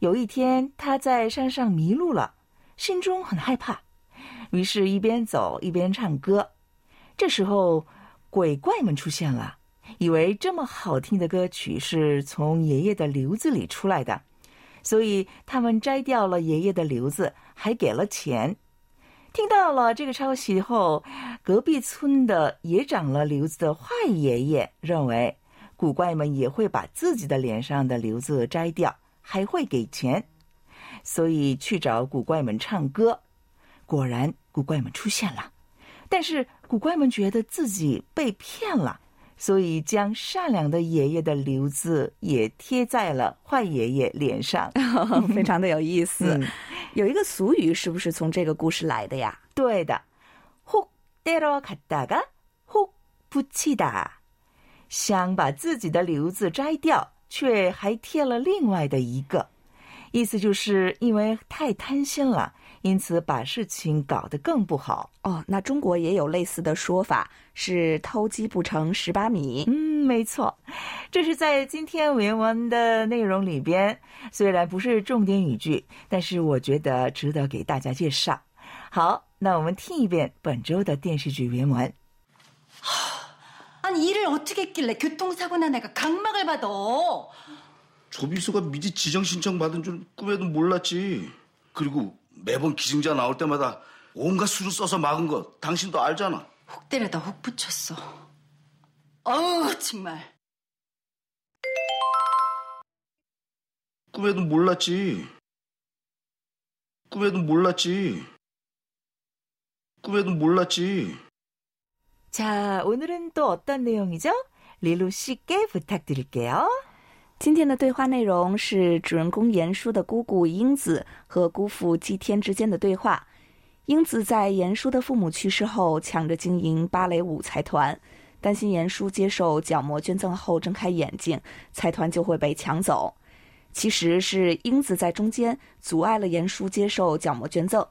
有一天，他在山上迷路了，心中很害怕，于是一边走一边唱歌。这时候，鬼怪们出现了，以为这么好听的歌曲是从爷爷的瘤子里出来的，所以他们摘掉了爷爷的瘤子，还给了钱。听到了这个消息后，隔壁村的也长了瘤子的坏爷爷认为，古怪们也会把自己的脸上的瘤子摘掉，还会给钱，所以去找古怪们唱歌。果然，古怪们出现了，但是古怪们觉得自己被骗了，所以将善良的爷爷的瘤子也贴在了坏爷爷脸上。非常的有意思。嗯有一个俗语是不是从这个故事来的呀？对的，혹때려갔다가혹붙이다，想把自己的瘤子摘掉， 却还贴了另外的一个，意思就是因为太贪心了，因此把事情搞得更不好。哦，那中国也有类似的说法，是偷鸡不成蚀把米。嗯，没错，这是在今天原文的内容里边，虽然不是重点语句，但是我觉得值得给大家介绍。好，那我们听一遍本周的电视剧原文。 아니 일을 어떻게 했길래 교통사고 난 애가 각막을 받아? 조비서가 미리 지정 신청 받은 줄 꿈에도 몰랐지. 그리고 매번 기증자 나올 때마다 온갖 수를 써서 막은 거 당신도 알잖아. 혹 때려다 혹 붙였어. 어우 정말. 꿈에도 몰랐지. 꿈에도 몰랐지. 꿈에도 몰랐지. 자, 오늘은 또 어떤 내용이죠? 리루 씨께 부탁드릴게요. 今天的对话内容是主人公严叔的姑姑英子和姑父祭天之间的对话。英子在严叔的父母去世后，抢着经营芭蕾舞财团，担心严叔接受角膜捐赠后睁开眼睛，财团就会被抢走。其实是英子在中间阻碍了严叔接受角膜捐赠。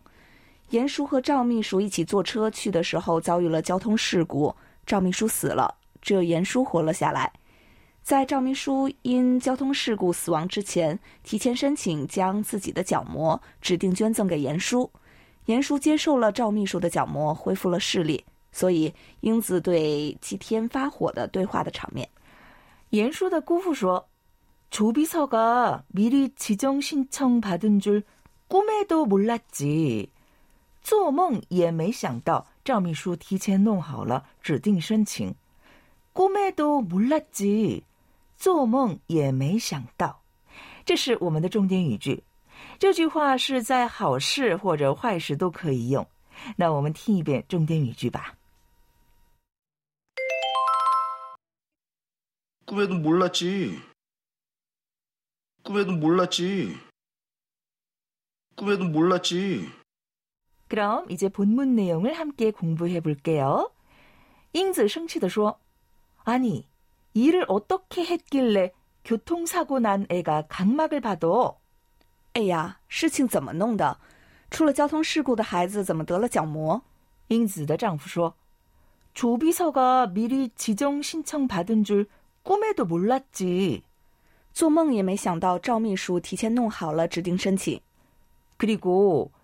严叔和赵秘书一起坐车去的时候遭遇了交通事故，赵秘书死了，只有严叔活了下来。在赵秘书因交通事故死亡之前，提前申请将自己的角膜指定捐赠给严叔。严叔接受了赵秘书的角膜，恢复了视力。所以，英子对祭天发火的对话的场面。严叔的姑父说：“조비서가 미리 지정 신청 받은 줄 꿈에도 몰랐지， ”做梦也没想到赵秘书提前弄好了指定申请。꿈에도 몰랐지，做梦也没想到。”这是我们的重点语句。这句话是在好事或者坏事都可以用。那我们听一遍重点语句吧。 꿈에도 몰랐지. 꿈에도 몰랐지. 꿈에도 몰랐지. 그럼 이제 본문 내용을 함께 공부해 볼게요. 잉즈 生气地说 아니, 일을 어떻게 했길래 교통사고 난 애가 각막을 받아? 哎呀，事情怎么弄的？出了交通事故的孩子怎么得了角膜？ 잉즈的丈夫说 조비서가 미리 지정 신청 받은 줄 꿈에도 몰랐지. 做梦也没想到赵秘书提前弄好了指定申请。 그리고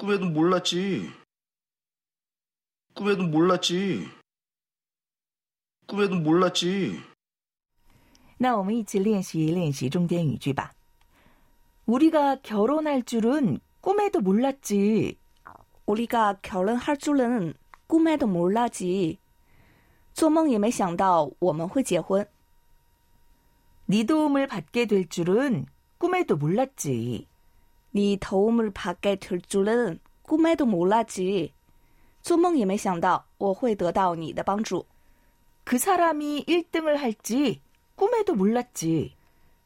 꿈에도 몰랐지. 꿈에도 몰랐지. 꿈에도 몰랐지. 那我们一起练习练习重点语句吧. 우리가 결혼할 줄은 꿈에도 몰랐지. 우리가 결혼할 줄은 꿈에도 몰랐지. 做梦也没想到我们会结婚。 네 도움을 받게 될 줄은 꿈에도 몰랐지. 네 도움을 받게 될 줄은 꿈에도 몰랐지. 做梦也没想到我会得到你的帮助。 그 사람이 1등을 할지 꿈에도 몰랐지.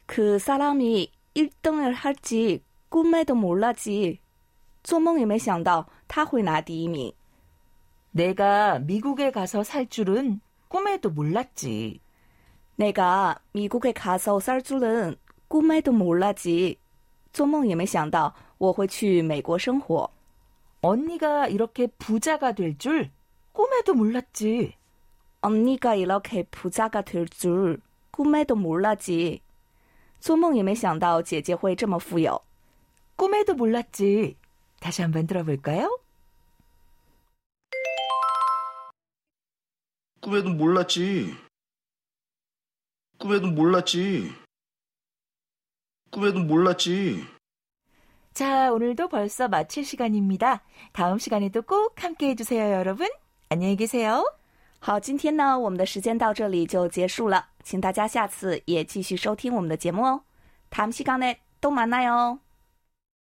그 사람이 1등을 할지 꿈에도 몰랐지. 做梦也没想到他会拿第一名。 내가 미국에 가서 살 줄은 꿈에도 몰랐지. 내가 미국에 가서 살 줄은 꿈에도 몰랐지. 做梦也没想到我会去美国生活。 언니가 이렇게 부자가 될 줄 꿈에도 몰랐지. 언니가 이렇게 부자가 될 줄 꿈에도 몰랐지. 做梦也没想到姐姐会这么富有。 꿈에도 몰랐지. 다시 한번 들어볼까요? 꿈에도 몰랐지. 꿈에도 몰랐지. 꿈에도 몰랐지. 자, 오늘도 벌써 마칠 시간입니다. 다음 시간에도 꼭 함께 해주세요, 여러분. 안녕히 계세요. 好，今天呢，我们的时间到这里就结束了，请大家下次也继续收听我们的节目哦。다음시간에또만나요